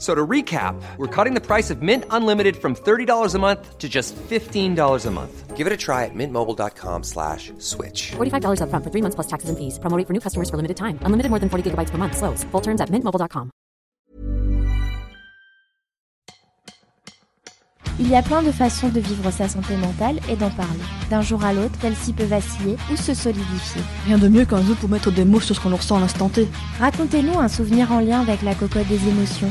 So to recap, we're cutting the price of Mint Unlimited from $30 a month to just $15 a month. Give it a try at mintmobile.com slash switch. $45 upfront for three months plus taxes and fees. Promo for new customers for limited time. Unlimited more than 40 gigabytes per month. Slows. Full terms at mintmobile.com. Il y a plein de façons de vivre sa santé mentale et d'en parler. D'un jour à l'autre, celle-ci peut vaciller ou se solidifier. Rien de mieux qu'un jeu pour mettre des mots sur ce qu'on ressent à l'instant T. Racontez-nous un souvenir en lien avec la cocotte des émotions.